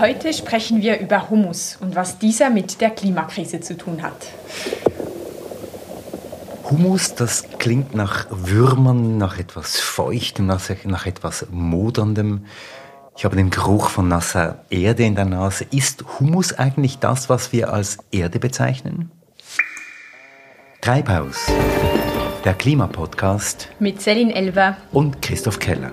Heute sprechen wir über Humus und was dieser mit der Klimakrise zu tun hat. Humus, das klingt nach Würmern, nach etwas Feuchtem, nach, etwas Moderndem. Ich habe den Geruch von nasser Erde in der Nase. Ist Humus eigentlich das, was wir als Erde bezeichnen? Treibhaus, der Klimapodcast mit Celine Elver und Christoph Keller.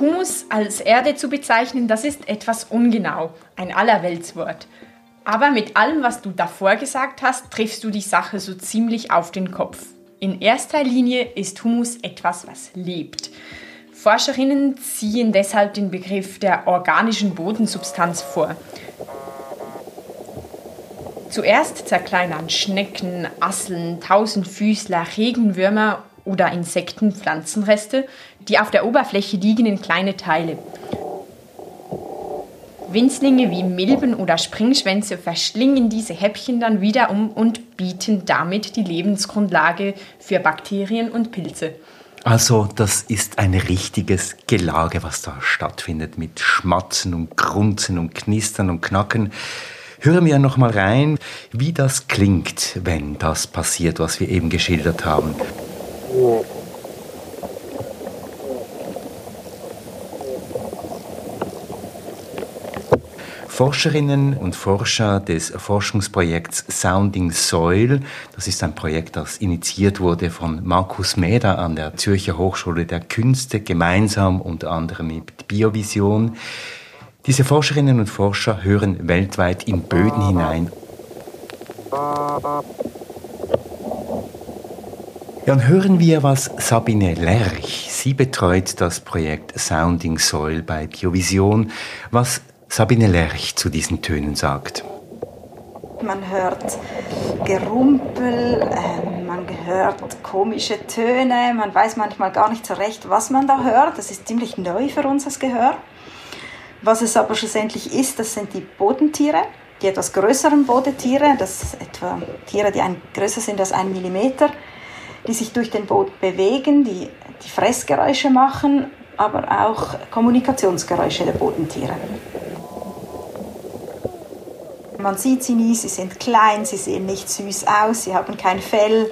Humus als Erde zu bezeichnen, das ist etwas ungenau, ein Allerweltswort. Aber mit allem, was du davor gesagt hast, triffst du die Sache so ziemlich auf den Kopf. In erster Linie ist Humus etwas, was lebt. Forscherinnen ziehen deshalb den Begriff der organischen Bodensubstanz vor. Zuerst zerkleinern Schnecken, Asseln, Tausendfüßler, Regenwürmer oder Insekten Pflanzenreste, die auf der Oberfläche liegen, in kleine Teile. Winzlinge wie Milben oder Springschwänze verschlingen diese Häppchen dann wieder um und bieten damit die Lebensgrundlage für Bakterien und Pilze. Also das ist ein richtiges Gelage, was da stattfindet mit Schmatzen und Grunzen und Knistern und Knacken. Hören wir noch mal rein, wie das klingt, wenn das passiert, was wir eben geschildert haben. Forscherinnen und Forscher des Forschungsprojekts Sounding Soil, das ist ein Projekt, das initiiert wurde von Markus Meder an der Zürcher Hochschule der Künste, gemeinsam unter anderem mit Biovision. Diese Forscherinnen und Forscher hören weltweit in Böden hinein. Dann hören wir, was Sabine Lerch, sie betreut das Projekt Sounding Soil bei Biovision, was Sabine Lerch zu diesen Tönen sagt. Man hört Gerumpel, äh, man hört komische Töne, man weiß manchmal gar nicht so recht, was man da hört. Das ist ziemlich neu für uns als Gehör. Was es aber schlussendlich ist, das sind die Bodentiere, die etwas größeren Bodentiere, das etwa Tiere, die ein, größer sind als ein Millimeter, die sich durch den Boden bewegen, die, die Fressgeräusche machen, aber auch Kommunikationsgeräusche der Bodentiere. Man sieht sie nie, sie sind klein, sie sehen nicht süß aus, sie haben kein Fell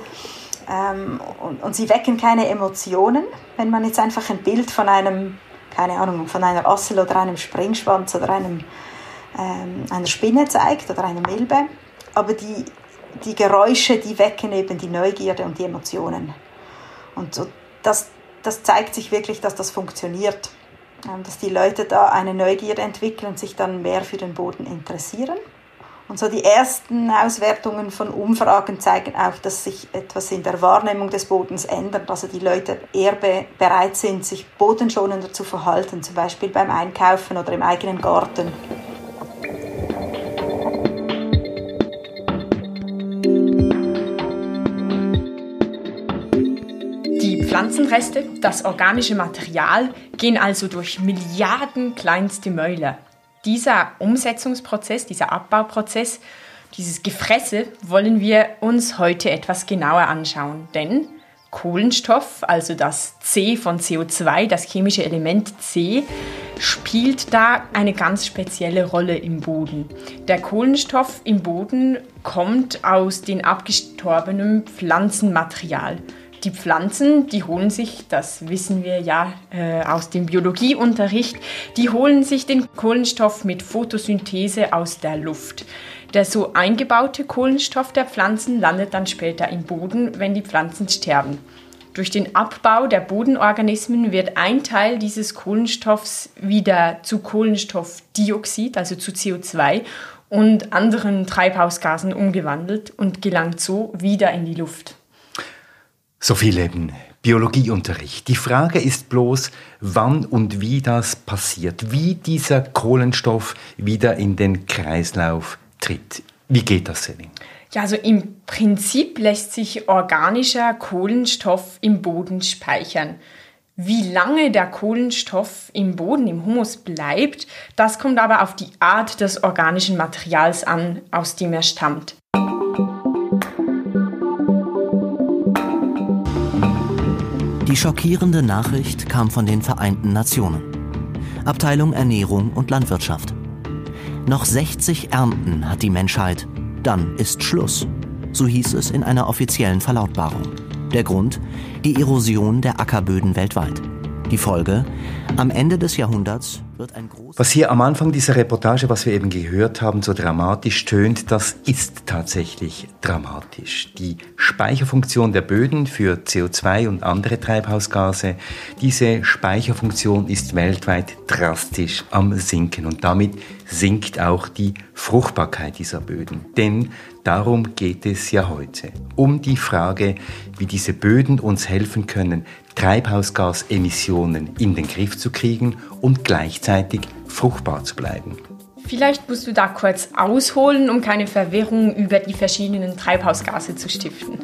ähm, und, und, sie wecken keine Emotionen. Wenn man jetzt einfach ein Bild von einem, keine Ahnung, von einer Assel oder einem Springschwanz oder einem, ähm, einer Spinne zeigt oder einer Milbe, aber die, die Geräusche, die wecken eben die Neugierde und die Emotionen. Und so, das, das zeigt sich wirklich, dass das funktioniert, ähm, dass die Leute da eine Neugierde entwickeln und sich dann mehr für den Boden interessieren. Und so die ersten Auswertungen von Umfragen zeigen auch, dass sich etwas in der Wahrnehmung des Bodens ändert. Also die Leute eher be bereit sind, sich bodenschonender zu verhalten, zum Beispiel beim Einkaufen oder im eigenen Garten. Pflanzenreste, das organische Material, gehen also durch Milliarden kleinste Mäuler dieser Umsetzungsprozess, dieser Abbauprozess, dieses Gefresse wollen wir uns heute etwas genauer anschauen. Denn Kohlenstoff, also das C von CO2, das chemische Element C, spielt da eine ganz spezielle Rolle im Boden. Der Kohlenstoff im Boden kommt aus dem abgestorbenen Pflanzenmaterial. Die Pflanzen, die holen sich, das wissen wir ja äh, aus dem Biologieunterricht, die holen sich den Kohlenstoff mit Photosynthese aus der Luft. Der so eingebaute Kohlenstoff der Pflanzen landet dann später im Boden, wenn die Pflanzen sterben. Durch den Abbau der Bodenorganismen wird ein Teil dieses Kohlenstoffs wieder zu Kohlenstoffdioxid, also zu CO2 und anderen Treibhausgasen umgewandelt und gelangt so wieder in die Luft. So viel eben Biologieunterricht. Die Frage ist bloß, wann und wie das passiert, wie dieser Kohlenstoff wieder in den Kreislauf tritt. Wie geht das, Selin? Ja, also im Prinzip lässt sich organischer Kohlenstoff im Boden speichern. Wie lange der Kohlenstoff im Boden, im Humus bleibt, das kommt aber auf die Art des organischen Materials an, aus dem er stammt. Die schockierende Nachricht kam von den Vereinten Nationen. Abteilung Ernährung und Landwirtschaft. Noch 60 Ernten hat die Menschheit, dann ist Schluss. So hieß es in einer offiziellen Verlautbarung. Der Grund? Die Erosion der Ackerböden weltweit. Die Folge? Am Ende des Jahrhunderts. Was hier am Anfang dieser Reportage, was wir eben gehört haben, so dramatisch tönt, das ist tatsächlich dramatisch. Die Speicherfunktion der Böden für CO2 und andere Treibhausgase, diese Speicherfunktion ist weltweit drastisch am Sinken und damit sinkt auch die Fruchtbarkeit dieser Böden. Denn darum geht es ja heute. Um die Frage, wie diese Böden uns helfen können, Treibhausgasemissionen in den Griff zu kriegen und gleichzeitig fruchtbar zu bleiben. Vielleicht musst du da kurz ausholen, um keine Verwirrung über die verschiedenen Treibhausgase zu stiften.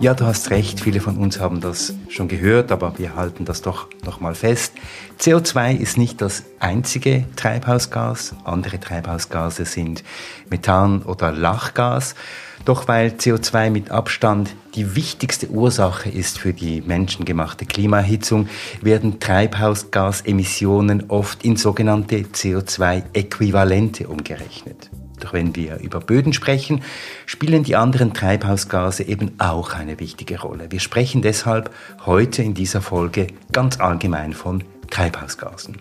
Ja, du hast recht, viele von uns haben das schon gehört, aber wir halten das doch nochmal fest. CO2 ist nicht das einzige Treibhausgas. Andere Treibhausgase sind Methan oder Lachgas. Doch weil CO2 mit Abstand die wichtigste Ursache ist für die menschengemachte Klimaerhitzung, werden Treibhausgasemissionen oft in sogenannte CO2-Äquivalente umgerechnet. Doch wenn wir über Böden sprechen, spielen die anderen Treibhausgase eben auch eine wichtige Rolle. Wir sprechen deshalb heute in dieser Folge ganz allgemein von Treibhausgasen.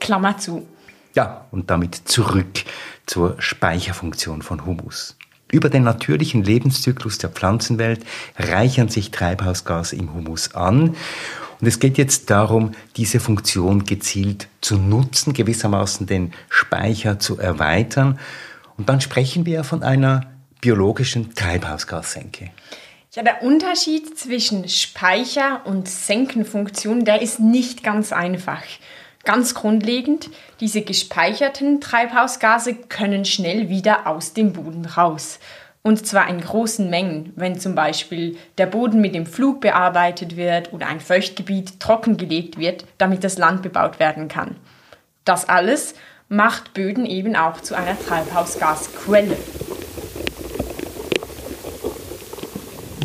Klammer zu. Ja, und damit zurück zur Speicherfunktion von Humus. Über den natürlichen Lebenszyklus der Pflanzenwelt reichern sich Treibhausgase im Humus an. Und es geht jetzt darum, diese Funktion gezielt zu nutzen, gewissermaßen den Speicher zu erweitern und dann sprechen wir von einer biologischen Treibhausgassenke. Ja, der Unterschied zwischen Speicher- und Senkenfunktion, der ist nicht ganz einfach. Ganz grundlegend, diese gespeicherten Treibhausgase können schnell wieder aus dem Boden raus. Und zwar in großen Mengen, wenn zum Beispiel der Boden mit dem Flug bearbeitet wird oder ein Feuchtgebiet trockengelegt wird, damit das Land bebaut werden kann. Das alles macht Böden eben auch zu einer Treibhausgasquelle.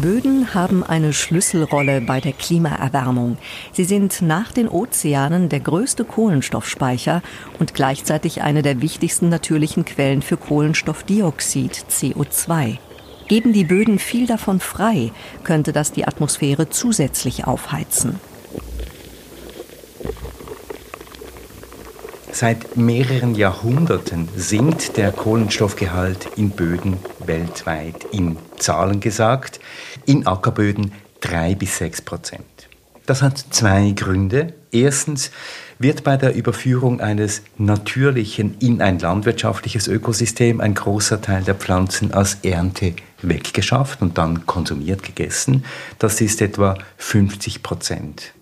Böden haben eine Schlüsselrolle bei der Klimaerwärmung. Sie sind nach den Ozeanen der größte Kohlenstoffspeicher und gleichzeitig eine der wichtigsten natürlichen Quellen für Kohlenstoffdioxid CO2. Geben die Böden viel davon frei, könnte das die Atmosphäre zusätzlich aufheizen. Seit mehreren Jahrhunderten sinkt der Kohlenstoffgehalt in Böden weltweit. In Zahlen gesagt, in Ackerböden drei bis sechs Prozent. Das hat zwei Gründe. Erstens wird bei der Überführung eines natürlichen in ein landwirtschaftliches Ökosystem ein großer Teil der Pflanzen als Ernte weggeschafft und dann konsumiert gegessen. Das ist etwa 50 Prozent.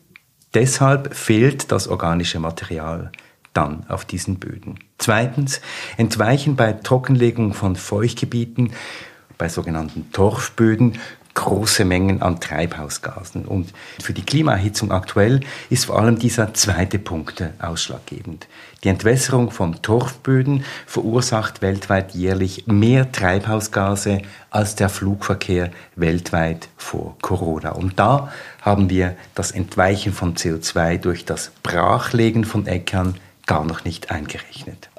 Deshalb fehlt das organische Material dann auf diesen Böden. Zweitens, entweichen bei Trockenlegung von Feuchtgebieten, bei sogenannten Torfböden, große Mengen an Treibhausgasen. Und für die Klimaerhitzung aktuell ist vor allem dieser zweite Punkt ausschlaggebend. Die Entwässerung von Torfböden verursacht weltweit jährlich mehr Treibhausgase als der Flugverkehr weltweit vor Corona. Und da haben wir das Entweichen von CO2 durch das Brachlegen von Äckern gar noch nicht eingerechnet.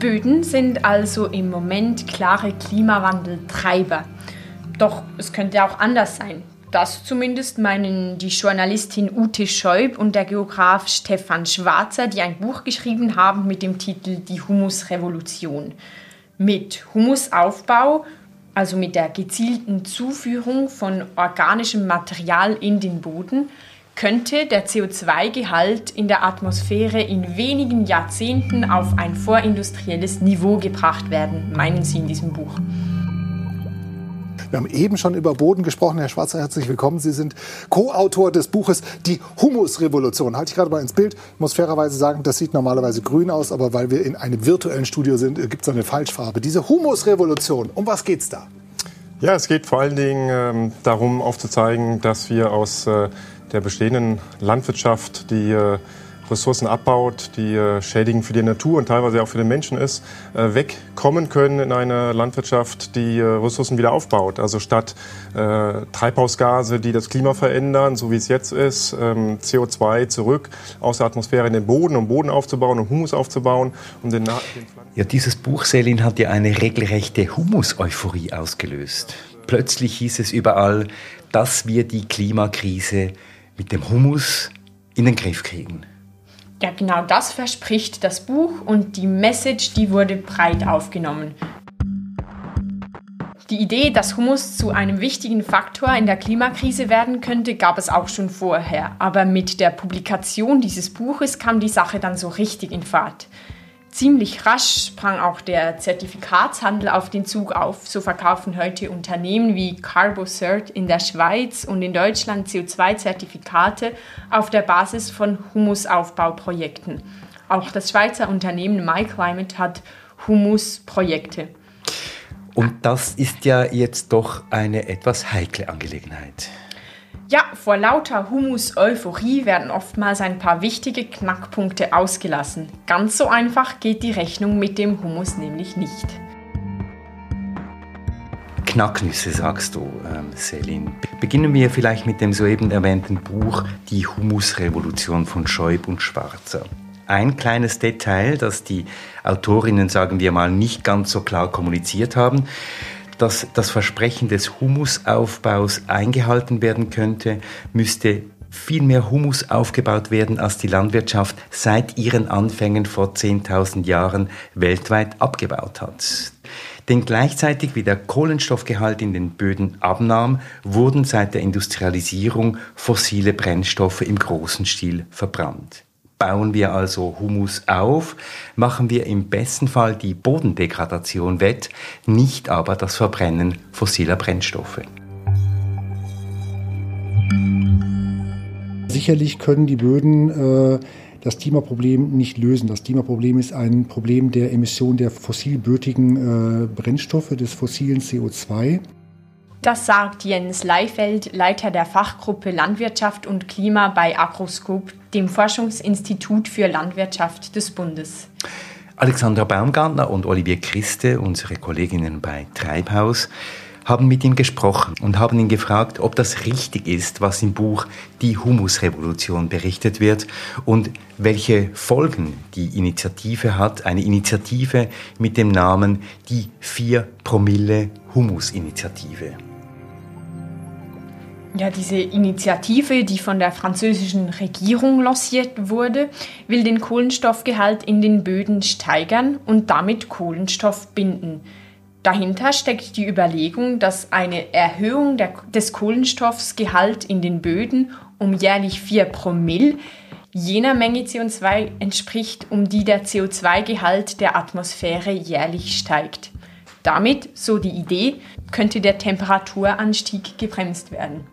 Böden sind also im Moment klare Klimawandeltreiber. Doch es könnte auch anders sein. Das zumindest meinen die Journalistin Ute Scheub und der Geograf Stefan Schwarzer, die ein Buch geschrieben haben mit dem Titel Die Humusrevolution. Mit Humusaufbau also mit der gezielten Zuführung von organischem Material in den Boden, könnte der CO2-Gehalt in der Atmosphäre in wenigen Jahrzehnten auf ein vorindustrielles Niveau gebracht werden, meinen Sie in diesem Buch. Wir haben eben schon über Boden gesprochen. Herr Schwarzer, herzlich willkommen. Sie sind Co-Autor des Buches Die Humusrevolution. Halte ich gerade mal ins Bild. Ich muss fairerweise sagen, das sieht normalerweise grün aus, aber weil wir in einem virtuellen Studio sind, gibt es eine Falschfarbe. Diese Humusrevolution, um was geht's da? Ja, es geht vor allen Dingen ähm, darum aufzuzeigen, dass wir aus äh, der bestehenden Landwirtschaft, die äh, Ressourcen abbaut, die äh, schädigend für die Natur und teilweise auch für den Menschen ist, äh, wegkommen können in eine Landwirtschaft, die äh, Ressourcen wieder aufbaut. Also statt Treibhausgase, die das Klima verändern, so wie es jetzt ist, ähm, CO2 zurück aus der Atmosphäre in den Boden, um Boden aufzubauen, um Humus aufzubauen, um den Ja, dieses Buch, Selin, hat ja eine regelrechte Humus-Euphorie ausgelöst. Plötzlich hieß es überall, dass wir die Klimakrise mit dem Humus in den Griff kriegen. Ja, genau das verspricht das Buch und die Message, die wurde breit aufgenommen. Die Idee, dass Humus zu einem wichtigen Faktor in der Klimakrise werden könnte, gab es auch schon vorher. Aber mit der Publikation dieses Buches kam die Sache dann so richtig in Fahrt. Ziemlich rasch sprang auch der Zertifikatshandel auf den Zug auf. So verkaufen heute Unternehmen wie CarboCert in der Schweiz und in Deutschland CO2-Zertifikate auf der Basis von Humusaufbauprojekten. Auch das Schweizer Unternehmen MyClimate hat Humusprojekte. Und das ist ja jetzt doch eine etwas heikle Angelegenheit. Ja, vor lauter Humus-Euphorie werden oftmals ein paar wichtige Knackpunkte ausgelassen. Ganz so einfach geht die Rechnung mit dem Humus nämlich nicht. Knacknüsse, sagst du, ähm, Selin. Beginnen wir vielleicht mit dem soeben erwähnten Buch Die Humusrevolution von Scheub und Schwarzer. Ein kleines Detail, das die Autorinnen, sagen wir mal, nicht ganz so klar kommuniziert haben dass das Versprechen des Humusaufbaus eingehalten werden könnte, müsste viel mehr Humus aufgebaut werden, als die Landwirtschaft seit ihren Anfängen vor 10.000 Jahren weltweit abgebaut hat. Denn gleichzeitig wie der Kohlenstoffgehalt in den Böden abnahm, wurden seit der Industrialisierung fossile Brennstoffe im großen Stil verbrannt. Bauen wir also Humus auf, machen wir im besten Fall die Bodendegradation wett, nicht aber das Verbrennen fossiler Brennstoffe. Sicherlich können die Böden äh, das Klimaproblem nicht lösen. Das Klimaproblem ist ein Problem der Emission der fossilbötigen äh, Brennstoffe, des fossilen CO2. Das sagt Jens Leifeld, Leiter der Fachgruppe Landwirtschaft und Klima bei Agroscope, dem Forschungsinstitut für Landwirtschaft des Bundes. Alexandra Baumgartner und Olivier Christe, unsere Kolleginnen bei Treibhaus, haben mit ihm gesprochen und haben ihn gefragt, ob das richtig ist, was im Buch Die Humusrevolution berichtet wird und welche Folgen die Initiative hat. Eine Initiative mit dem Namen Die 4 Promille Humusinitiative. Ja, diese Initiative, die von der französischen Regierung lanciert wurde, will den Kohlenstoffgehalt in den Böden steigern und damit Kohlenstoff binden. Dahinter steckt die Überlegung, dass eine Erhöhung der, des Kohlenstoffsgehalt in den Böden um jährlich 4 Promille jener Menge CO2 entspricht, um die der CO2-Gehalt der Atmosphäre jährlich steigt. Damit, so die Idee, könnte der Temperaturanstieg gebremst werden.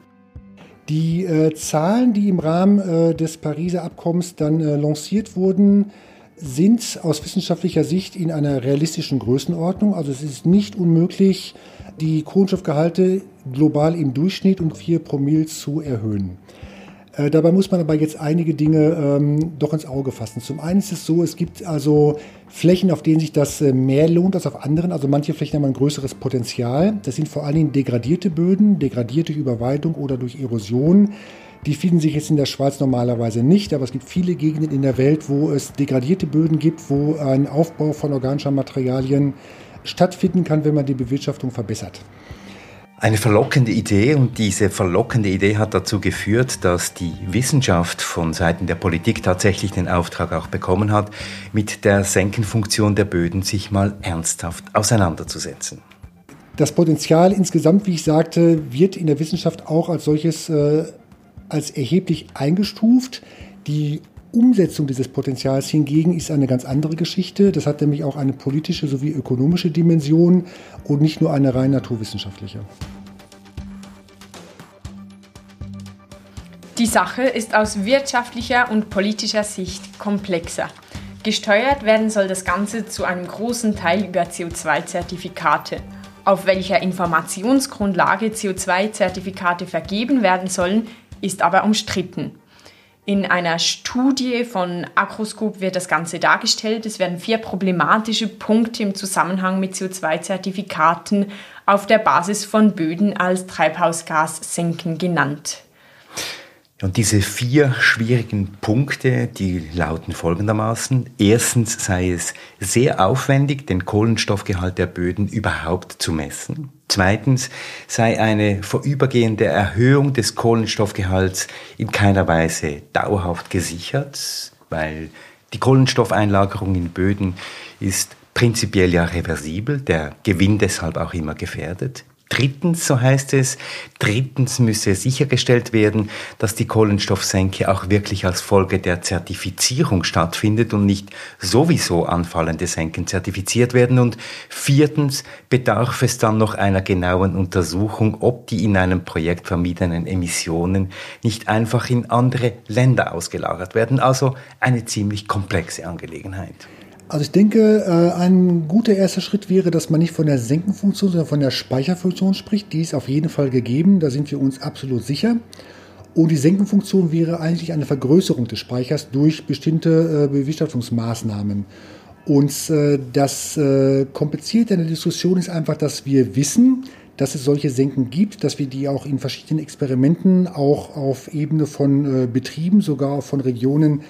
Die äh, Zahlen, die im Rahmen äh, des Pariser Abkommens dann äh, lanciert wurden, sind aus wissenschaftlicher Sicht in einer realistischen Größenordnung. Also es ist nicht unmöglich, die Kohlenstoffgehalte global im Durchschnitt um 4 Promille zu erhöhen. Äh, dabei muss man aber jetzt einige Dinge ähm, doch ins Auge fassen. Zum einen ist es so, es gibt also Flächen, auf denen sich das äh, mehr lohnt als auf anderen. Also manche Flächen haben ein größeres Potenzial. Das sind vor allen Dingen degradierte Böden, degradiert durch Überweidung oder durch Erosion. Die finden sich jetzt in der Schweiz normalerweise nicht, aber es gibt viele Gegenden in der Welt, wo es degradierte Böden gibt, wo ein Aufbau von organischen Materialien stattfinden kann, wenn man die Bewirtschaftung verbessert. Eine verlockende Idee und diese verlockende Idee hat dazu geführt, dass die Wissenschaft von Seiten der Politik tatsächlich den Auftrag auch bekommen hat, mit der Senkenfunktion der Böden sich mal ernsthaft auseinanderzusetzen. Das Potenzial insgesamt, wie ich sagte, wird in der Wissenschaft auch als solches äh, als erheblich eingestuft. Die Umsetzung dieses Potenzials hingegen ist eine ganz andere Geschichte. Das hat nämlich auch eine politische sowie ökonomische Dimension und nicht nur eine rein naturwissenschaftliche. Die Sache ist aus wirtschaftlicher und politischer Sicht komplexer. Gesteuert werden soll das Ganze zu einem großen Teil über CO2-Zertifikate. Auf welcher Informationsgrundlage CO2-Zertifikate vergeben werden sollen, ist aber umstritten. In einer Studie von Agroscope wird das Ganze dargestellt. Es werden vier problematische Punkte im Zusammenhang mit CO2-Zertifikaten auf der Basis von Böden als Treibhausgassenken genannt. Und diese vier schwierigen Punkte, die lauten folgendermaßen. Erstens sei es sehr aufwendig, den Kohlenstoffgehalt der Böden überhaupt zu messen. Zweitens sei eine vorübergehende Erhöhung des Kohlenstoffgehalts in keiner Weise dauerhaft gesichert, weil die Kohlenstoffeinlagerung in Böden ist prinzipiell ja reversibel, der Gewinn deshalb auch immer gefährdet. Drittens, so heißt es, drittens müsse sichergestellt werden, dass die Kohlenstoffsenke auch wirklich als Folge der Zertifizierung stattfindet und nicht sowieso anfallende Senken zertifiziert werden. Und viertens bedarf es dann noch einer genauen Untersuchung, ob die in einem Projekt vermiedenen Emissionen nicht einfach in andere Länder ausgelagert werden. Also eine ziemlich komplexe Angelegenheit. Also ich denke, äh, ein guter erster Schritt wäre, dass man nicht von der Senkenfunktion, sondern von der Speicherfunktion spricht. Die ist auf jeden Fall gegeben, da sind wir uns absolut sicher. Und die Senkenfunktion wäre eigentlich eine Vergrößerung des Speichers durch bestimmte äh, Bewirtschaftungsmaßnahmen. Und äh, das Komplizierte in der Diskussion ist einfach, dass wir wissen, dass es solche Senken gibt, dass wir die auch in verschiedenen Experimenten, auch auf Ebene von Betrieben, sogar von Regionen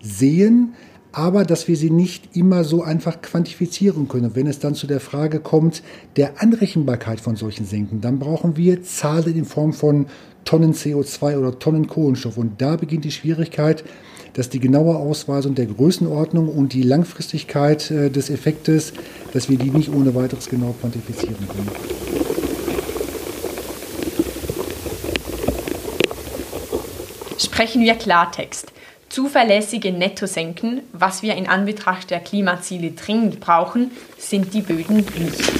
sehen aber dass wir sie nicht immer so einfach quantifizieren können. wenn es dann zu der Frage kommt der Anrechenbarkeit von solchen Senken, dann brauchen wir Zahlen in Form von Tonnen CO2 oder Tonnen Kohlenstoff. Und da beginnt die Schwierigkeit, dass die genaue Ausweisung der Größenordnung und die Langfristigkeit äh, des Effektes, dass wir die nicht ohne weiteres genau quantifizieren können. Sprechen wir Klartext. Zuverlässige Nettosenken, was wir in Anbetracht der Klimaziele dringend brauchen, sind die Böden nicht.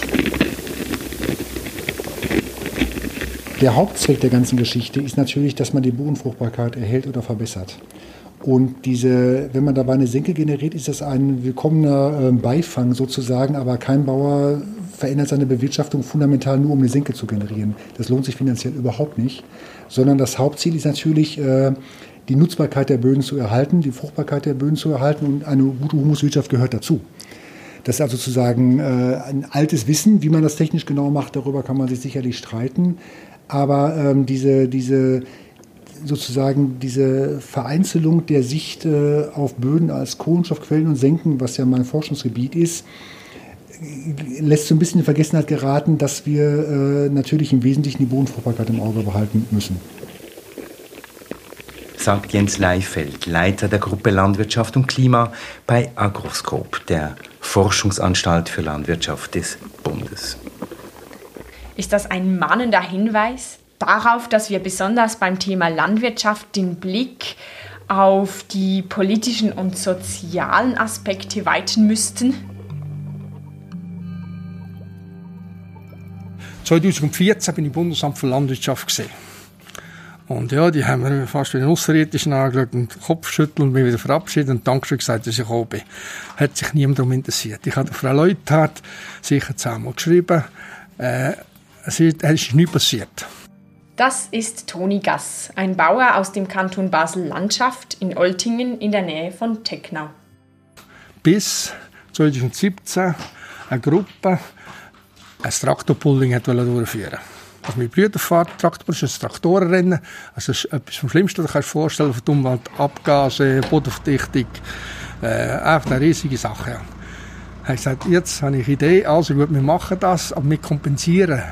Der Hauptzweck der ganzen Geschichte ist natürlich, dass man die Bodenfruchtbarkeit erhält oder verbessert. Und diese, wenn man dabei eine Senke generiert, ist das ein willkommener ähm, Beifang sozusagen, aber kein Bauer verändert seine Bewirtschaftung fundamental nur, um eine Senke zu generieren. Das lohnt sich finanziell überhaupt nicht, sondern das Hauptziel ist natürlich, äh, die Nutzbarkeit der Böden zu erhalten, die Fruchtbarkeit der Böden zu erhalten und eine gute Humuswirtschaft gehört dazu. Das ist also sozusagen äh, ein altes Wissen, wie man das technisch genau macht, darüber kann man sich sicherlich streiten. Aber ähm, diese, diese, sozusagen diese Vereinzelung der Sicht äh, auf Böden als Kohlenstoffquellen und Senken, was ja mein Forschungsgebiet ist, lässt so ein bisschen in Vergessenheit geraten, dass wir äh, natürlich im Wesentlichen die Bodenfruchtbarkeit im Auge behalten müssen sagt Jens Leifeld, Leiter der Gruppe Landwirtschaft und Klima bei Agroscope, der Forschungsanstalt für Landwirtschaft des Bundes. Ist das ein mahnender Hinweis darauf, dass wir besonders beim Thema Landwirtschaft den Blick auf die politischen und sozialen Aspekte weiten müssten? 2014 bin ich im Bundesamt für Landwirtschaft gesehen. Und ja, die haben mir fast wie ein Außerirdischen angeschaut und den Kopf schüttelt und mich wieder verabschiedet und Dankeschön gesagt, dass ich gekommen bin. Hat sich niemand darum interessiert. Ich habe Frau Leuthard sicher zehnmal geschrieben. Äh, es ist, es ist nichts passiert. Das ist Toni Gass, ein Bauer aus dem Kanton Basel-Landschaft in Oltingen in der Nähe von Tecknau. Bis 2017 eine Gruppe ein Traktorpulling durchführen wollte. Also mit Brüdern fährt Traktor, ist ein Traktorenrennen. Also das ist etwas vom Schlimmsten, das kannst du dir vorstellen, die Umwelt, Abgase, Bodenverdichtung, äh, einfach eine riesige Sache. Ja. Er hat gesagt, jetzt habe ich eine Idee, also gut, wir machen das, aber wir kompensieren.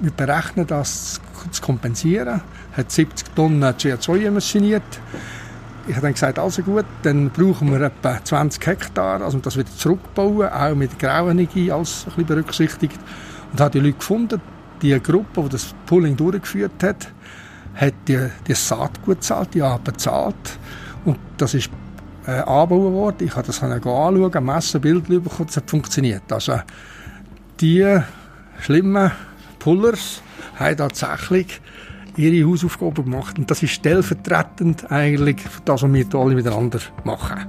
Wir berechnen das zu kompensieren. Er hat 70 Tonnen CO2 emissioniert. Ich habe dann gesagt, also gut, dann brauchen wir etwa 20 Hektar, also das wieder zurückbauen, auch mit Grauenergie als ein bisschen berücksichtigt. Und habe die Leute gefunden, die Gruppe, die das Pulling durchgeführt hat, hat die, die Saatgut gezahlt, die haben bezahlt. Und das ist äh, angebaut worden. Ich habe das anschauen, messen, Bild bekommen, es hat funktioniert. Also, die schlimmen Pullers haben tatsächlich ihre Hausaufgaben gemacht. Und das ist stellvertretend eigentlich für das, was wir alle miteinander machen.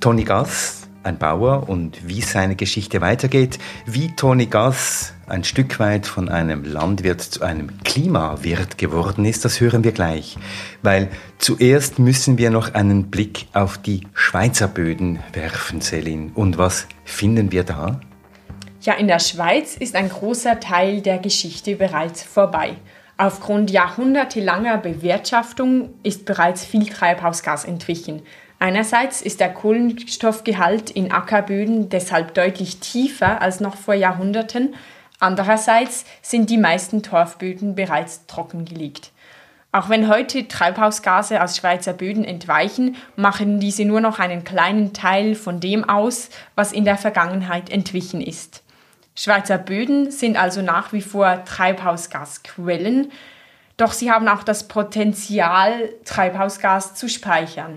Toni Gass, ein Bauer und wie seine Geschichte weitergeht, wie Toni Gass ein Stück weit von einem Landwirt zu einem Klimawirt geworden ist, das hören wir gleich. Weil zuerst müssen wir noch einen Blick auf die Schweizer Böden werfen, Selin. Und was finden wir da? Ja, in der Schweiz ist ein großer Teil der Geschichte bereits vorbei. Aufgrund jahrhundertelanger Bewirtschaftung ist bereits viel Treibhausgas entwichen. Einerseits ist der Kohlenstoffgehalt in Ackerböden deshalb deutlich tiefer als noch vor Jahrhunderten, andererseits sind die meisten Torfböden bereits trockengelegt. Auch wenn heute Treibhausgase aus Schweizer Böden entweichen, machen diese nur noch einen kleinen Teil von dem aus, was in der Vergangenheit entwichen ist. Schweizer Böden sind also nach wie vor Treibhausgasquellen, doch sie haben auch das Potenzial, Treibhausgas zu speichern.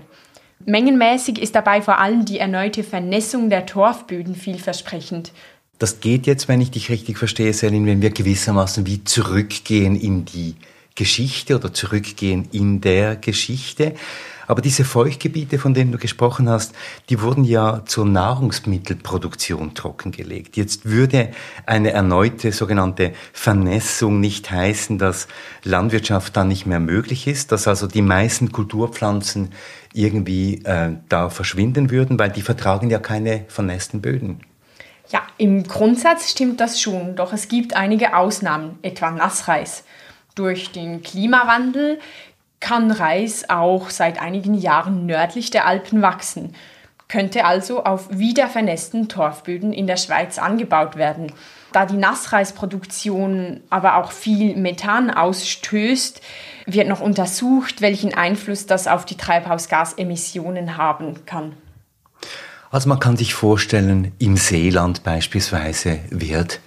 Mengenmäßig ist dabei vor allem die erneute Vernässung der Torfböden vielversprechend. Das geht jetzt, wenn ich dich richtig verstehe, Selin, wenn wir gewissermaßen wie zurückgehen in die Geschichte oder zurückgehen in der Geschichte. Aber diese Feuchtgebiete, von denen du gesprochen hast, die wurden ja zur Nahrungsmittelproduktion trockengelegt. Jetzt würde eine erneute sogenannte Vernässung nicht heißen, dass Landwirtschaft dann nicht mehr möglich ist, dass also die meisten Kulturpflanzen irgendwie äh, da verschwinden würden, weil die vertragen ja keine vernässten Böden. Ja, im Grundsatz stimmt das schon, doch es gibt einige Ausnahmen, etwa Nassreis. Durch den Klimawandel kann Reis auch seit einigen Jahren nördlich der Alpen wachsen, könnte also auf wiedervernässten Torfböden in der Schweiz angebaut werden. Da die Nassreisproduktion aber auch viel Methan ausstößt, wird noch untersucht, welchen Einfluss das auf die Treibhausgasemissionen haben kann. Also man kann sich vorstellen, im Seeland beispielsweise wird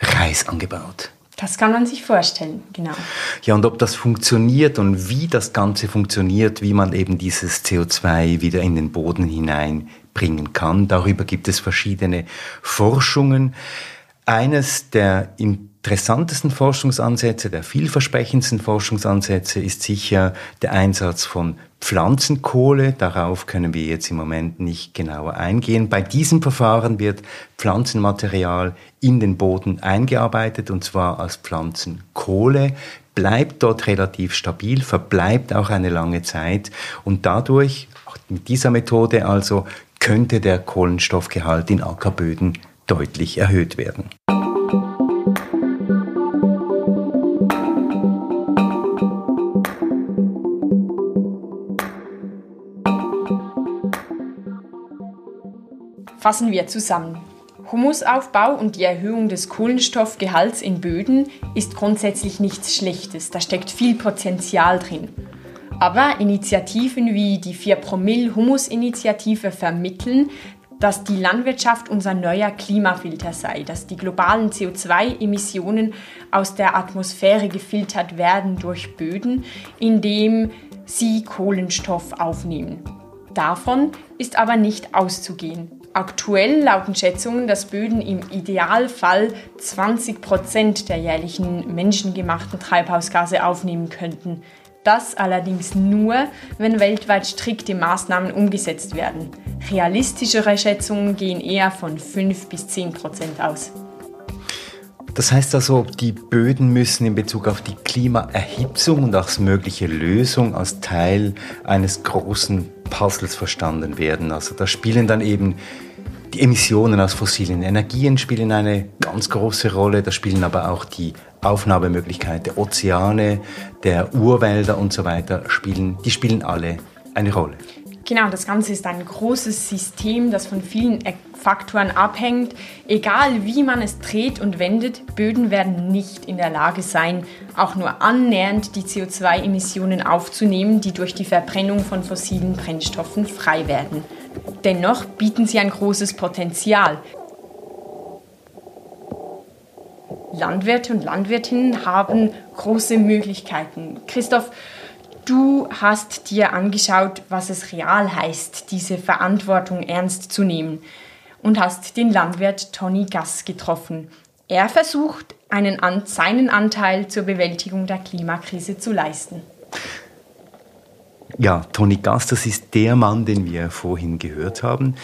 Reis angebaut. Das kann man sich vorstellen, genau. Ja, und ob das funktioniert und wie das Ganze funktioniert, wie man eben dieses CO2 wieder in den Boden hineinbringen kann, darüber gibt es verschiedene Forschungen. Eines der interessantesten Forschungsansätze, der vielversprechendsten Forschungsansätze ist sicher der Einsatz von Pflanzenkohle. Darauf können wir jetzt im Moment nicht genauer eingehen. Bei diesem Verfahren wird Pflanzenmaterial in den Boden eingearbeitet und zwar als Pflanzenkohle bleibt dort relativ stabil, verbleibt auch eine lange Zeit und dadurch, mit dieser Methode also, könnte der Kohlenstoffgehalt in Ackerböden deutlich erhöht werden. Fassen wir zusammen. Humusaufbau und die Erhöhung des Kohlenstoffgehalts in Böden ist grundsätzlich nichts Schlechtes, da steckt viel Potenzial drin. Aber Initiativen wie die 4 Promille Humus-Initiative vermitteln, dass die Landwirtschaft unser neuer Klimafilter sei, dass die globalen CO2-Emissionen aus der Atmosphäre gefiltert werden durch Böden, indem sie Kohlenstoff aufnehmen. Davon ist aber nicht auszugehen. Aktuell lauten Schätzungen, dass Böden im Idealfall 20 Prozent der jährlichen menschengemachten Treibhausgase aufnehmen könnten. Das allerdings nur, wenn weltweit strikte Maßnahmen umgesetzt werden. Realistischere Schätzungen gehen eher von 5 bis 10 Prozent aus. Das heißt also, die Böden müssen in Bezug auf die Klimaerhitzung und als mögliche Lösung als Teil eines großen Puzzles verstanden werden. Also da spielen dann eben die Emissionen aus fossilen Energien spielen eine ganz große Rolle. Da spielen aber auch die Aufnahmemöglichkeiten der Ozeane, der Urwälder und so weiter spielen. Die spielen alle eine Rolle. Genau, das Ganze ist ein großes System, das von vielen Faktoren abhängt. Egal wie man es dreht und wendet, Böden werden nicht in der Lage sein, auch nur annähernd die CO2-Emissionen aufzunehmen, die durch die Verbrennung von fossilen Brennstoffen frei werden. Dennoch bieten sie ein großes Potenzial. Landwirte und Landwirtinnen haben große Möglichkeiten. Christoph, du hast dir angeschaut, was es real heißt, diese Verantwortung ernst zu nehmen und hast den Landwirt Tony Gass getroffen. Er versucht, einen, seinen Anteil zur Bewältigung der Klimakrise zu leisten. Ja, Toni Gass, das ist der Mann, den wir vorhin gehört haben.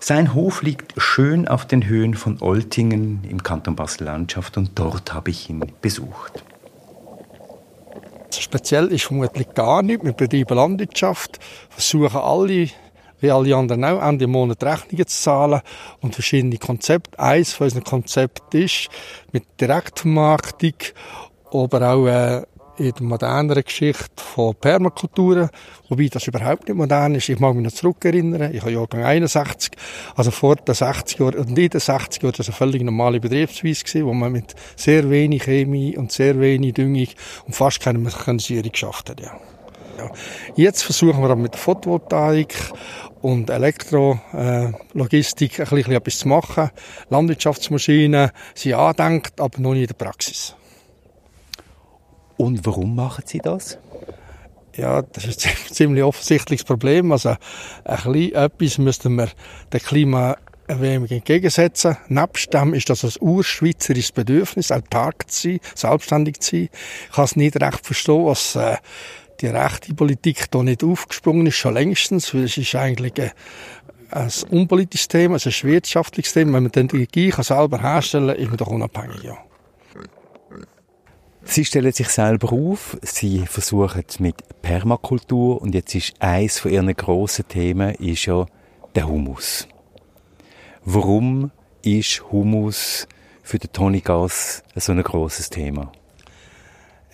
Sein Hof liegt schön auf den Höhen von Oltingen im Kanton Basel-Landschaft und dort habe ich ihn besucht. Speziell ist vermutlich gar nicht. Wir betreiben Landwirtschaft, versuchen alle, wie alle anderen auch, Ende Monat Rechnungen zu zahlen und verschiedene Konzepte. Eins von unseren Konzepten ist mit Direktvermarktung, aber auch äh, in der moderneren Geschichte von Permakulturen, wobei das überhaupt nicht modern ist. Ich mag mich noch zurückerinnern, ich habe Jahrgang 61, also vor den 60 Jahren, und in den 60 Jahren, das war eine völlig normale Betriebsweise gewesen, wo man mit sehr wenig Chemie und sehr wenig Düngung und fast keine Mechanisierung geschafft hat, ja. Ja. Jetzt versuchen wir aber mit Photovoltaik und Elektrologistik äh, ein bisschen etwas zu machen. Landwirtschaftsmaschinen sind andenkt, aber noch nicht in der Praxis. Und warum machen Sie das? Ja, das ist ein ziemlich offensichtliches Problem. Also, ein bisschen etwas müssten wir der Klimaerwärmung entgegensetzen. Nebst dem ist das ein urschweizerisches Bedürfnis, autark zu sein, selbstständig zu sein. Ich kann es nicht recht verstehen, was äh, die rechte Politik da nicht aufgesprungen ist, schon längstens, weil es ist eigentlich ein, ein unpolitisches Thema, es ist ein wirtschaftliches Thema. Wenn man die Energie selber herstellen kann, ist man doch unabhängig, ja. Sie stellen sich selber auf, Sie versuchen mit Permakultur und jetzt ist eins von Ihren grossen Themen ist ja der Humus. Warum ist Humus für den Toni Gass so ein grosses Thema?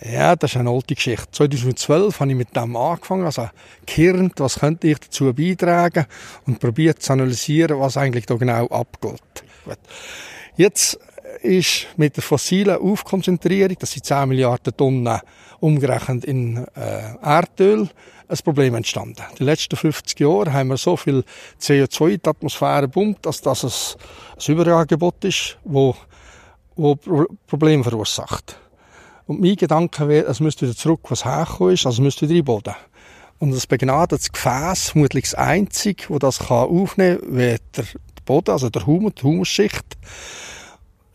Ja, das ist eine alte Geschichte. 2012 habe ich mit dem angefangen, also gehirnt, was könnte ich dazu beitragen und probiert zu analysieren, was eigentlich da genau abgeht. Jetzt ist mit der fossilen Aufkonzentrierung, das sind 10 Milliarden Tonnen umgerechnet in äh, Erdöl, ein Problem entstanden. Die letzten 50 Jahre haben wir so viel CO2 in die Atmosphäre pumpt, dass das ein, ein Überangebot ist, wo, wo Probleme verursacht. Und mein Gedanke wäre, es müsste wieder zurück, was hergekommen ist, also es müsste wieder in den Boden. Und das begnadetes Gefäß, vermutlich das einzige, das das aufnehmen kann, wäre der Boden, also der Humus, die Humusschicht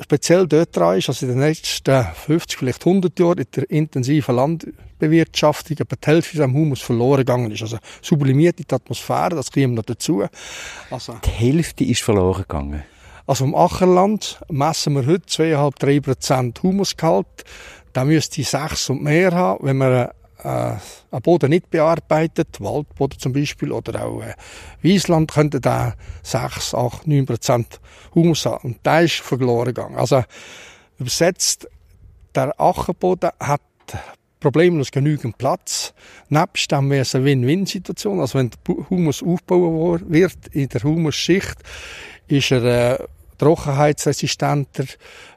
speziell dort dran ist, dass in den letzten 50, vielleicht 100 Jahren in der intensiven Landbewirtschaftung etwa die Hälfte vom Humus verloren gegangen ist. Also sublimiert in die Atmosphäre, das kommt noch dazu. Also, die Hälfte ist verloren gegangen? Also im Ackerland messen wir heute 2,5-3 Prozent Humusgehalt. Da müsste ich 6 und mehr haben, wenn man äh, einen Boden nicht bearbeitet, Waldboden zum Beispiel oder auch äh, Wiesland, könnte da 6, 8, 9 Prozent Humus haben. Und da ist verloren gegangen. Also übersetzt, der Ackerboden hat problemlos genügend Platz. Nebst dem wäre es eine Win-Win-Situation. Also wenn der Humus aufgebaut wird in der Humusschicht, ist er äh, trockenheitsresistenter,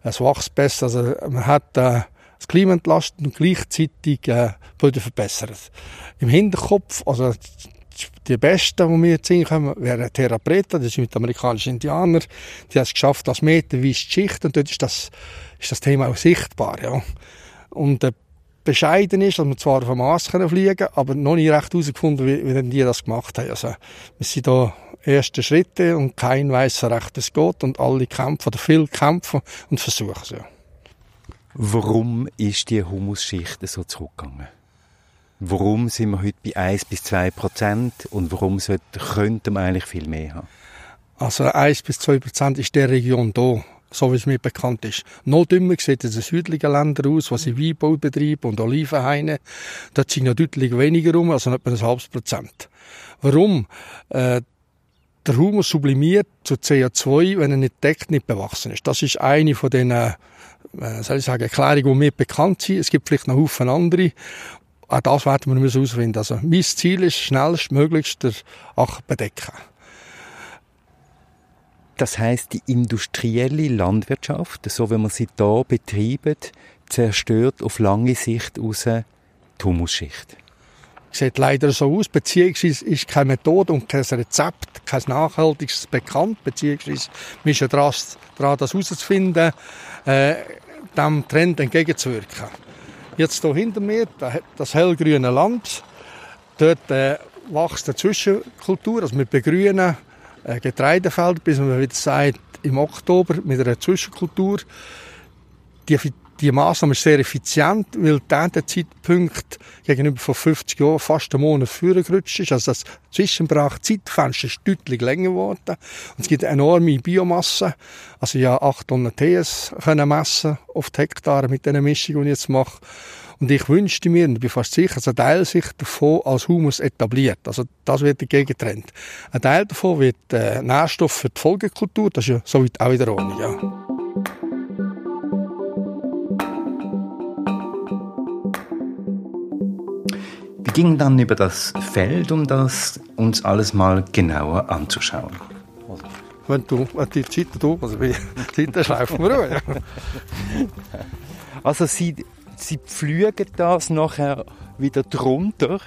es wächst besser. Also man hat äh, das Klima entlastet und gleichzeitig äh, Böden verbessert. Im Hinterkopf, also die besten, die wir sehen können, wären Terra Preta, das sind amerikanische Indianer. Die haben es geschafft, als meterweise Schicht und dort ist das, ist das Thema auch sichtbar. Ja. Und äh, bescheiden ist, dass wir zwar auf dem Mars können fliegen aber noch nicht recht herausgefunden, wie, wie die das gemacht haben. Also, wir sind da erste Schritte und kein weiß recht, es geht und alle kämpfen oder viele kämpfen und versuchen es. Ja. Warum ist die Humusschicht so zurückgegangen? Warum sind wir heute bei 1 bis 2 Prozent und warum sollte, könnte man eigentlich viel mehr haben? Also 1 bis 2 Prozent ist der Region hier, so wie es mir bekannt ist. Noch dümmer sieht es in südlichen Ländern aus, wo sie Weinbau betreiben und Olivenhaine. Dort sind noch deutlich weniger rum, also etwa ein halbes Prozent. Warum? Äh, der Humus sublimiert zu CO2, wenn er nicht deckt, nicht bewachsen ist. Das ist eine von den äh, soll ich sagen, Erklärungen, die mir bekannt sind. Es gibt vielleicht noch Haufen andere. Auch das werden wir müssen herausfinden. Also, mein Ziel ist, schnellstmöglichst der Acker bedecken. Das heißt, die industrielle Landwirtschaft, so wie man sie hier betreibt, zerstört auf lange Sicht raus die Humusschicht. Sieht leider so aus, beziehungsweise ist keine Methode und kein Rezept, kein nachhaltiges bekannt, beziehungsweise wir sind dran, das herauszufinden, äh, dem Trend entgegenzuwirken. Jetzt hier hinter mir, das hellgrüne Land, dort äh, wächst eine Zwischenkultur, also wir begrünen äh, Getreidefelder, bis man wieder sagt, im Oktober mit einer Zwischenkultur. Die, die Maßnahme ist sehr effizient, weil der Zeitpunkt gegenüber vor 50 Jahren fast einen Monat früher gerutscht ist. Also das Zwischenbrach Zeitfenster ist deutlich länger geworden. Und es gibt enorme Biomasse. Also ja, 8 Tonnen TS können messen auf die Hektare mit dieser Mischung, die ich jetzt mache. Und ich wünschte mir, und bin fast sicher, dass ein Teil sich davon als Humus etabliert. Also das wird der Gegentrend. Ein Teil davon wird äh, Nährstoff für die Folgekultur, das ist ja soweit auch wieder ohne, ja. Gingen dann über das Feld, um das uns alles mal genauer anzuschauen. Wenn du wenn die Zeit da, also die Zeit schleifen wir. Also Sie, Sie pflügen das nachher wieder drunter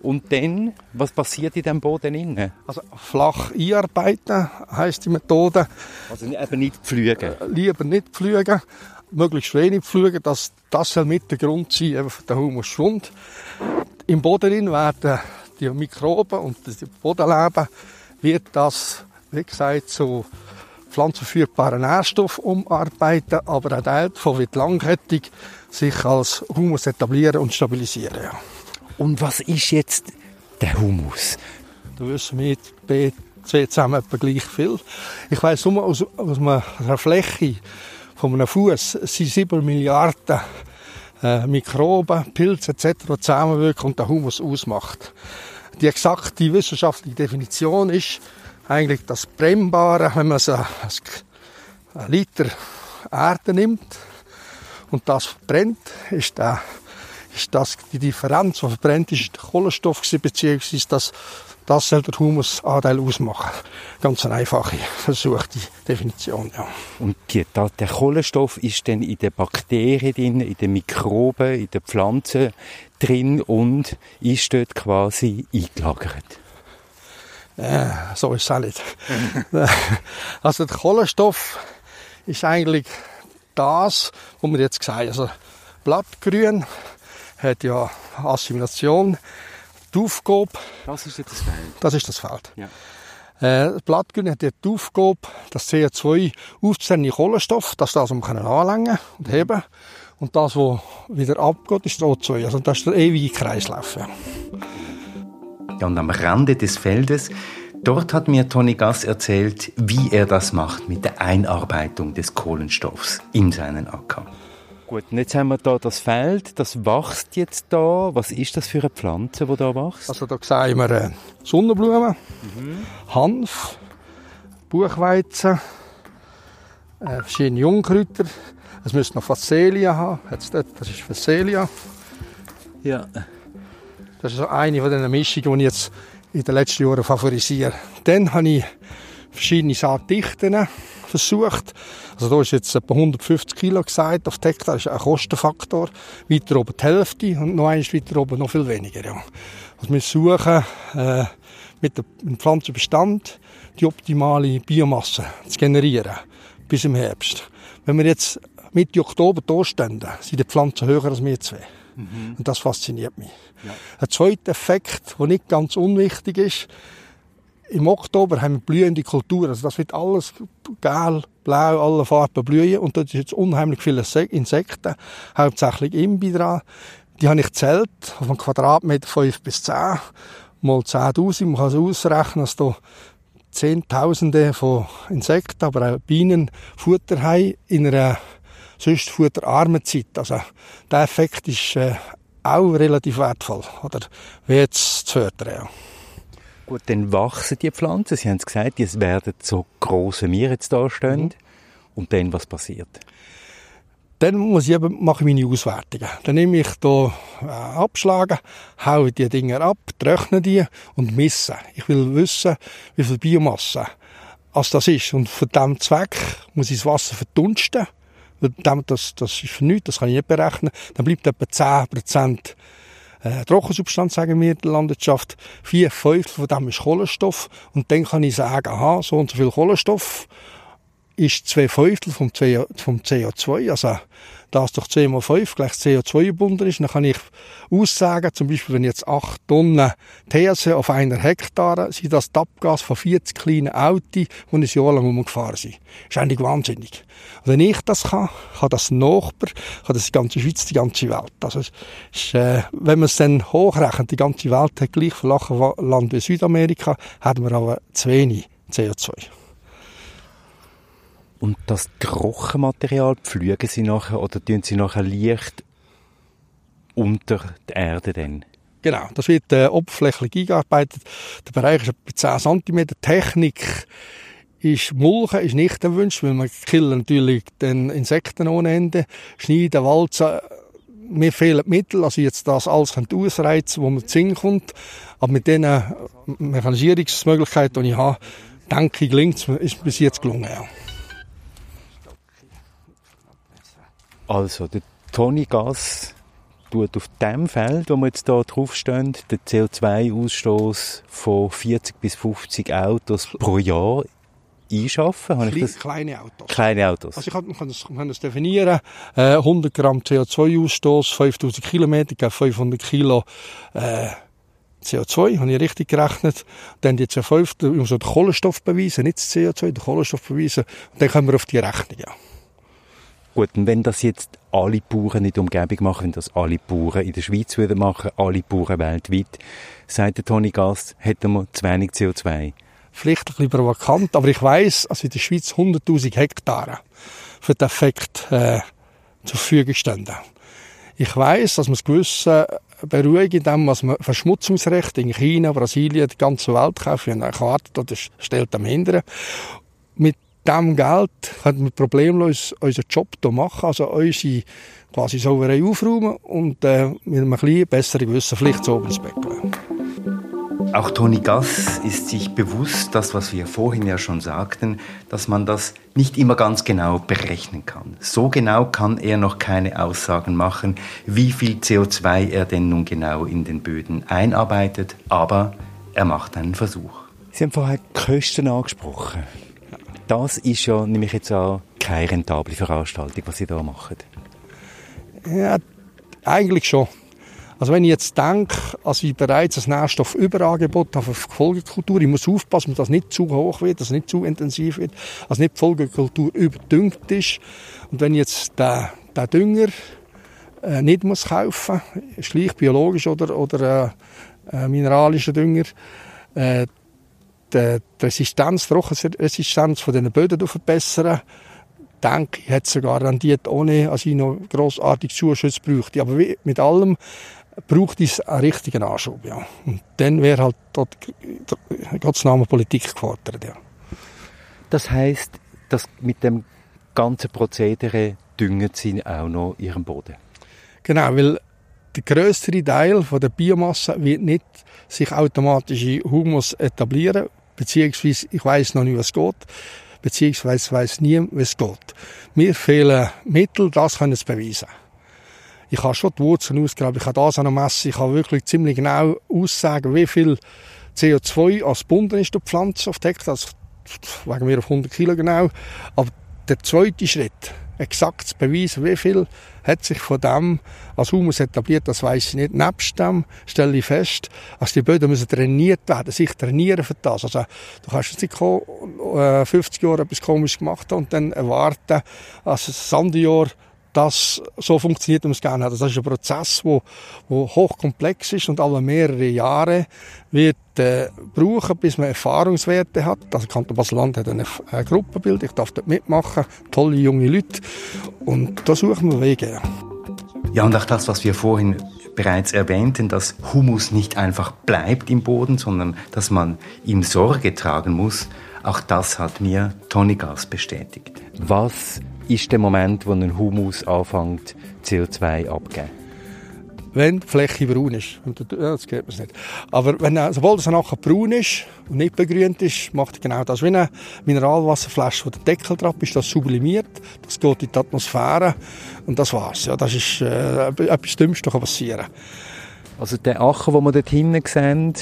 und dann, was passiert in dem Boden innen? Also flach einarbeiten heisst die Methode. Also eben nicht pflügen? Lieber nicht pflügen, möglichst wenig pflügen, dass das soll mit der Grund sein, eben der Humusschwund. Im Boden werden die Mikroben und das Bodenleben wird das, wie gesagt, zu pflanzenführbaren Nährstoff umarbeiten, aber ein Teil davon wird langkettig sich als Humus etablieren und stabilisieren. Ja. Und was ist jetzt der Humus? Da wissen wir mit B2 zusammen etwa gleich viel. Ich weiss nur aus, aus einer Fläche von einem Fuß sind 7 Milliarden äh, Mikroben, Pilze etc., zusammenwirken und den Humus ausmacht. Die exakte wissenschaftliche Definition ist eigentlich das Brennbare, wenn man so einen Liter Erde nimmt und das brennt, ist, der, ist das die Differenz, die verbrennt ist, der Kohlenstoff beziehungsweise das das soll der Humusanteil ausmachen. Ganz eine einfache versuchte Definition. Ja. Und die, der Kohlenstoff ist dann in den Bakterien drin, in den Mikroben, in den Pflanzen drin und ist dort quasi eingelagert. Ja, so ist es auch nicht. also der Kohlenstoff ist eigentlich das, was wir jetzt gesagt haben. Also Blattgrün hat ja Assimilation die Aufgabe. Das ist jetzt das Feld. Das ist das Feld. Ja. Äh, das Blattgrün hat die Aufgabe, das CO2 aufzunehmen in Kohlenstoff, dass das um anlängen und mhm. heben Und das, was wieder abgeht, ist das O2. Also das ist der ewige Kreislauf. Ja. ja, und am Rande des Feldes, dort hat mir Toni Gass erzählt, wie er das macht mit der Einarbeitung des Kohlenstoffs in seinen Acker. Gut, und jetzt haben wir da das Feld, das wächst jetzt da. Was ist das für eine Pflanze, die da wächst? Also da sehen wir äh, Sonnenblumen, mhm. Hanf, Buchweizen, äh, verschiedene Jungkräuter. Es müsste noch Phacelia haben. Jetzt dort, das ist Phacelia. Ja. Das ist so eine von den Mischungen, die ich jetzt in den letzten Jahren favorisiere. Dann habe ich verschiedene Saatdichten versucht. Also da ist jetzt etwa 150 Kilo gesagt auf Hektar, das ist ein Kostenfaktor. Weiter oben die Hälfte und noch eins weiter oben noch viel weniger. Ja. Also wir suchen äh, mit dem Pflanzenbestand die optimale Biomasse zu generieren bis im Herbst. Wenn wir jetzt Mitte Oktober da stehen, sind die Pflanzen höher als wir zwei. Mhm. Und das fasziniert mich. Ja. Ein zweiter Effekt, der nicht ganz unwichtig ist, im Oktober haben wir blühende Kulturen. Also das wird alles gelb, blau, alle Farben blühen. Und dort ist jetzt unheimlich viele Insekten, hauptsächlich Imbi dran. Die habe ich zählt auf einem Quadratmeter 5 bis 10, mal 10.000. Man kann es ausrechnen, dass da Zehntausende von Insekten, aber auch Bienen Futter haben in einer sonst futterarmen Zeit. Also der Effekt ist äh, auch relativ wertvoll, oder wie jetzt zu fördern. Ja. Gut, dann wachsen die Pflanzen. Sie haben es gesagt, die werden so groß, wie jetzt da stehen. Mhm. Und dann, was passiert? Dann muss ich eben, mache ich meine Auswertungen. Dann nehme ich hier äh, Abschlagen, haue die Dinger ab, trockne die und messe. Ich will wissen, wie viel Biomasse als das ist. Und für diesen Zweck muss ich das Wasser verdunsten. Das, das ist für nichts, das kann ich nicht berechnen. Dann bleibt etwa 10% äh, Trockensubstanz, sagen wir in der Landwirtschaft. Vier Fünftel von dem ist Kohlenstoff. Und dann kann ich sagen, aha, so und so viel Kohlenstoff ist zwei Fünftel vom, CO2, also das durch 10 mal 5 gleich CO2 gebunden ist. Dann kann ich aussagen, zum Beispiel, wenn jetzt 8 Tonnen THC auf einer Hektar sind das die Abgas von 40 kleinen Autos, die ein Jahr lang umgefahren sind. Das ist eigentlich wahnsinnig. Wenn ich das kann, kann das Nachbar, kann das die ganze Schweiz, die ganze Welt. Also, ist, äh, wenn man es dann hochrechnet, die ganze Welt hat gleich viel Land wie Südamerika, haben wir aber zu wenig CO2. Und das Trockenmaterial pflügen Sie nachher oder tun Sie nachher leicht unter der Erde dann? Genau, das wird äh, oberflächlich eingearbeitet. Der Bereich ist etwa 10 cm. Technik ist Mulchen ist nicht erwünscht, weil man killen natürlich den Insekten ohne Ende, schneiden, walzen. Mir fehlen die Mittel, also jetzt das alles ausreizen, wo man zu kommt. Aber mit den Mechanisierungsmöglichkeiten, die ich habe, denke ich, gelingt es, ist bis jetzt gelungen, ja. Also, der Tony Gas tut auf dem Feld, wo wir jetzt hier draufstehen, den CO2-Ausstoß von 40 bis 50 Autos pro Jahr einschaffen? Habe Kleine, kleine Autos. Kleine Autos. Also ich kann, kann, das, kann das definieren. Äh, 100 Gramm CO2-Ausstoß, 5000 Kilometer, 500 Kilo äh, CO2, habe ich richtig gerechnet. Dann die CO5, ich muss den Kohlenstoff beweisen, nicht das CO2, den Kohlenstoff beweisen. Und dann kommen wir auf die Rechnung, ja. Gut, und wenn das jetzt alle Bauern in der Umgebung machen, wenn das alle Bauern in der Schweiz würden machen, alle Bauern weltweit, sagt der Toni Gast, hätten wir zu wenig CO2. Vielleicht ein bisschen provokant, aber ich weiss, also in der Schweiz 100.000 Hektare für den Effekt äh, zur Verfügung stehen. Ich weiss, dass man es gewissen beruhigen, indem was man Verschmutzungsrecht in China, Brasilien, die ganze Welt kauft, eine Karte, das stellt am hindern. Mit diesem Geld können wir problemlos unseren Job hier machen, also unsere quasi Sauerei aufräumen und äh, mit einem bisschen besseren Gewissen vielleicht so ins Bett gehen. Auch Toni Gass ist sich bewusst, das, was wir vorhin ja schon sagten, dass man das nicht immer ganz genau berechnen kann. So genau kann er noch keine Aussagen machen, wie viel CO2 er denn nun genau in den Böden einarbeitet, aber er macht einen Versuch. Sie haben vorher Kosten angesprochen das ist ja nämlich jetzt auch keine rentable Veranstaltung, was Sie da machen. Ja, eigentlich schon. Also wenn ich jetzt denke, als ich bereits ein Nährstoffüberangebot habe für Folgekultur, ich muss aufpassen, dass das nicht zu hoch wird, dass es nicht zu intensiv wird, dass nicht die Folgekultur überdüngt ist. Und wenn ich jetzt den, den Dünger äh, nicht muss kaufen schlicht biologisch oder, oder äh, äh, mineralischer Dünger, äh, die, die Resistenz, die Trockenresistenz von diesen Böden verbessern. denke ich, hätte sogar rendiert, ohne dass ich noch grossartig Zuschüsse bräuchte. Aber wie mit allem braucht es einen richtigen Anschub. Ja. Und dann wäre halt dort Gottes Name Politik gefordert. Ja. Das heisst, dass mit dem ganzen Prozedere düngen Sie auch noch Ihren Boden? Genau, weil der größere Teil von der Biomasse wird nicht sich automatisch in Humus etablieren, beziehungsweise ich weiß noch nicht, was geht, beziehungsweise weiß nie, es geht. Mir fehlen Mittel, das können es beweisen. Ich habe schon die Wurzeln ausgegraben, ich habe das an der Messe, ich kann wirklich ziemlich genau aussagen, wie viel CO2 als gebunden ist die Pflanze auf der Hektar, also wegen mir auf 100 Kilo genau. Aber der zweite Schritt, exakt zu beweisen, wie viel hat sich von dem als Humus etabliert, das weiß ich nicht. Nebst dem stelle ich fest, dass die Böden müssen trainiert werden, sich trainieren für das. Also, du kannst jetzt nicht 50 äh, Jahre etwas komisch gemacht und dann erwarten, dass ein Sandejahr das so funktioniert, wie man es gerne hat. Das ist ein Prozess, der hochkomplex ist und alle mehrere Jahre wird äh, brauchen, bis man Erfahrungswerte hat. Also Kanton Basel-Land hat eine, eine Gruppenbild, ich darf dort mitmachen, tolle junge Leute und da suchen wir Wege. Ja, und auch das, was wir vorhin bereits erwähnten, dass Humus nicht einfach bleibt im Boden, sondern dass man ihm Sorge tragen muss, auch das hat mir Tony Gas bestätigt. Was ist der Moment, wo ein Humus anfängt, CO2 abzugeben? Wenn die Fläche braun ist. Ja, das geht nicht. Aber wenn, sobald es nachher braun ist und nicht begrünt ist, macht er genau das. Wie eine Mineralwasserflasche, wo der Deckel drauf ist, das sublimiert, das geht in die Atmosphäre und das war's. Ja, das ist äh, etwas Dümmste, kann passieren. Also der Acher, den wir dort hinten sehen,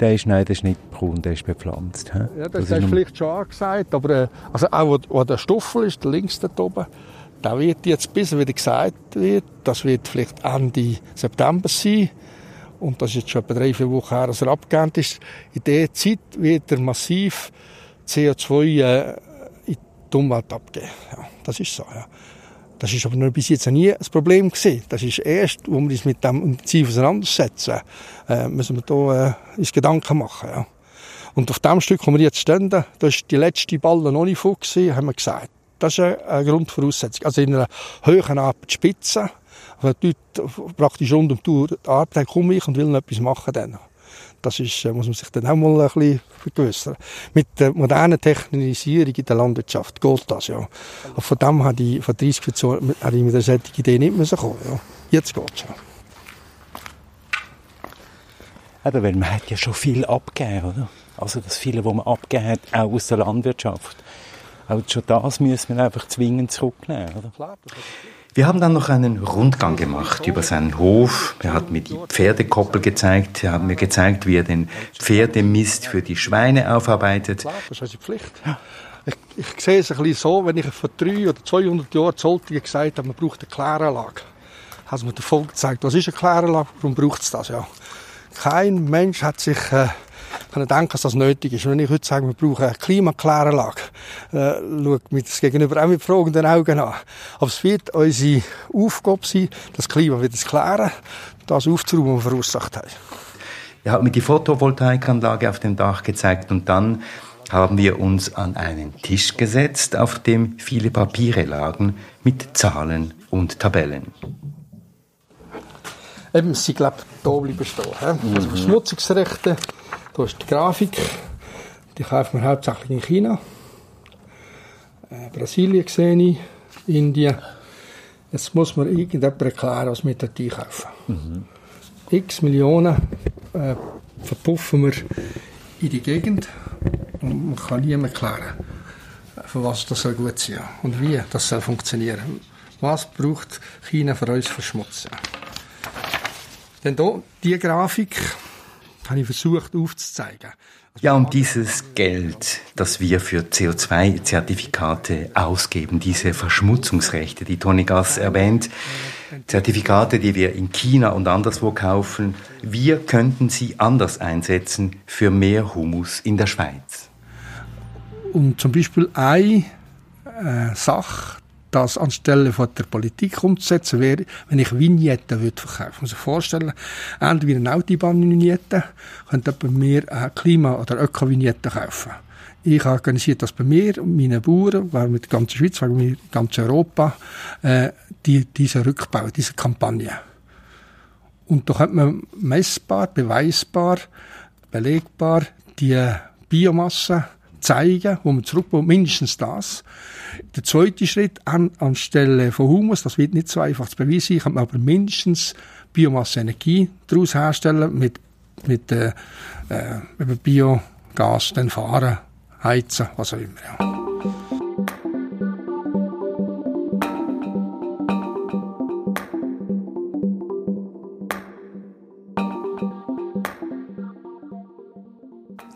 der ist, nein, der ist nicht braun, der ist bepflanzt. He? Ja, das, das ist vielleicht schon angesagt, aber äh, also auch wo, wo der Stoffel ist, der links da oben, da wird jetzt, bis wieder gesagt wird, das wird vielleicht Ende September sein. Und das ist jetzt schon etwa drei, vier Wochen her, dass er abgegeben ist. In dieser Zeit wird er massiv CO2 äh, in die Umwelt abgeben. Ja, das ist so, ja. Das ist aber noch bis jetzt nie ein Problem gewesen. Das ist erst, wo wir uns mit dem intensiv auseinandersetzen, äh, müssen wir da äh, uns Gedanken machen, ja. Und auf dem Stück, wo wir jetzt stehen, da ist die letzte Balle noch nicht voll gewesen, haben wir gesagt. Das ist eine Grundvoraussetzung. Also in einer höheren Abendspitze, also die Leute praktisch rund um die Arbeit komme ich und will noch etwas machen dann. Das ist, äh, muss man sich dann auch mal ein bisschen vergewissern. Mit der modernen Technisierung in der Landwirtschaft geht das, ja. Und von dem hat ich, vor 30 Jahren, hätte ich mit einer solchen Idee nicht mehr kommen, ja. Jetzt geht's ja. Aber weil man hat ja schon viel abgegeben, oder? Also das viele, was man abgegeben hat, auch aus der Landwirtschaft. Auch schon das müssen wir einfach zwingend zurücknehmen, oder? Wir haben dann noch einen Rundgang gemacht über seinen Hof. Er hat mir die Pferdekoppel gezeigt. Er hat mir gezeigt, wie er den Pferdemist für die Schweine aufarbeitet. Das ist Pflicht. Ich, ich sehe es ein bisschen so, wenn ich vor drei oder 200 Jahren Zoltigen gesagt habe, man braucht eine Kläranlage. Hat mir der Volk gezeigt, was ist eine Kläranlage, warum braucht es das? Ja. Kein Mensch hat sich äh, können denken, dass das nötig ist. Wenn ich heute sage, wir brauchen eine Klimakläranlage, äh, schaut mir das Gegenüber auch mit fragenden Augen an. Aber es wird unsere Aufgabe sein, das Klima wieder zu klären, das aufzuräumen, was wir verursacht haben. Er hat mir die Photovoltaikanlage auf dem Dach gezeigt und dann haben wir uns an einen Tisch gesetzt, auf dem viele Papiere lagen mit Zahlen und Tabellen. Eben, sie glaubt, da bleiben stehen. Also Verschmutzungsrechte, da ist die Grafik. Die kaufen wir hauptsächlich in China. Äh, Brasilien sehe ich, Indien. Jetzt muss man irgendjemand erklären, was wir dort einkaufen. Mhm. X Millionen äh, verpuffen wir in die Gegend und man kann niemand erklären, für was das soll gut sein und wie das soll funktionieren. Was braucht China für uns verschmutzen? Denn hier, diese Grafik, habe ich versucht aufzuzeigen. Ja, und dieses Geld, das wir für CO2-Zertifikate ausgeben, diese Verschmutzungsrechte, die Toni Gass erwähnt, Zertifikate, die wir in China und anderswo kaufen, wir könnten sie anders einsetzen für mehr Humus in der Schweiz. Und zum Beispiel eine äh, Sache, das anstelle von der Politik umzusetzen wäre, wenn ich Vignetten würde verkaufen. Muss sich vorstellen, wie eine Autobahn-Vignette, könnte bei mir eine Klima- oder Öko-Vignette kaufen. Ich organisiere das bei mir und meinen Bauern, weil mit der ganzen Schweiz, weil mit ganz Europa, äh, die, diese Rückbau, diese Kampagne. Und da könnte man messbar, beweisbar, belegbar die Biomasse zeigen, wo man zurückbaut, mindestens das. Der zweite Schritt an, anstelle von Humus, das wird nicht so einfach zu beweisen, kann man aber mindestens Biomasse-Energie daraus herstellen mit, mit äh, äh, Biogas, dann fahren, heizen, was auch immer. Ja.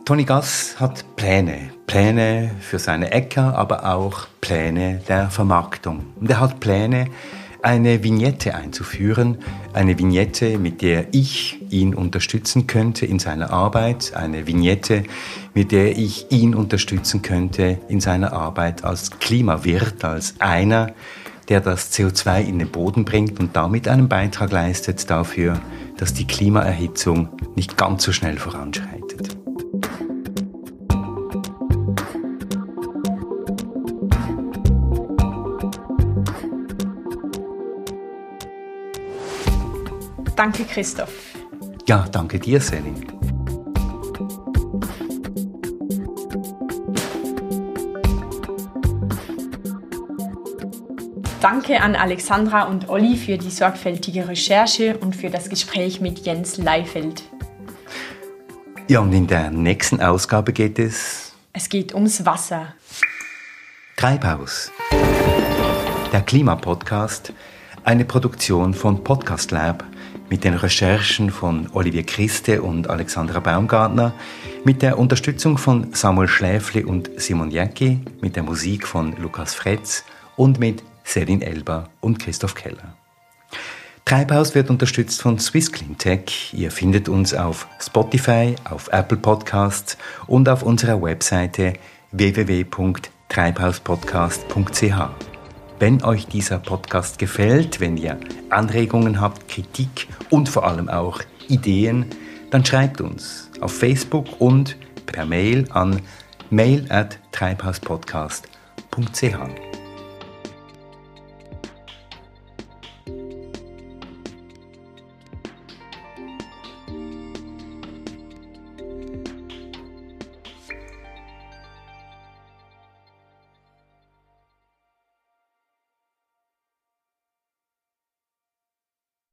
Toni Gass hat Pläne. Pläne für seine Äcker, aber auch Pläne der Vermarktung. Und er hat Pläne, eine Vignette einzuführen, eine Vignette, mit der ich ihn unterstützen könnte in seiner Arbeit, eine Vignette, mit der ich ihn unterstützen könnte in seiner Arbeit als Klimawirt, als einer, der das CO2 in den Boden bringt und damit einen Beitrag leistet dafür, dass die Klimaerhitzung nicht ganz so schnell voranschreitet. Danke, Christoph. Ja, danke dir, Selin. Danke an Alexandra und Olli für die sorgfältige Recherche und für das Gespräch mit Jens Leifeld. Ja, und in der nächsten Ausgabe geht es. Es geht ums Wasser. Treibhaus. Der Klimapodcast, eine Produktion von Podcast Lab mit den Recherchen von Olivier Christe und Alexandra Baumgartner, mit der Unterstützung von Samuel Schläfli und Simon Jäcki, mit der Musik von Lukas Fretz und mit Selin Elber und Christoph Keller. Treibhaus wird unterstützt von Swiss Clean Tech. Ihr findet uns auf Spotify, auf Apple Podcasts und auf unserer Webseite www.treibhauspodcast.ch. Wenn euch dieser Podcast gefällt, wenn ihr Anregungen habt, Kritik und vor allem auch Ideen, dann schreibt uns auf Facebook und per Mail an mail at treibhauspodcast.ch.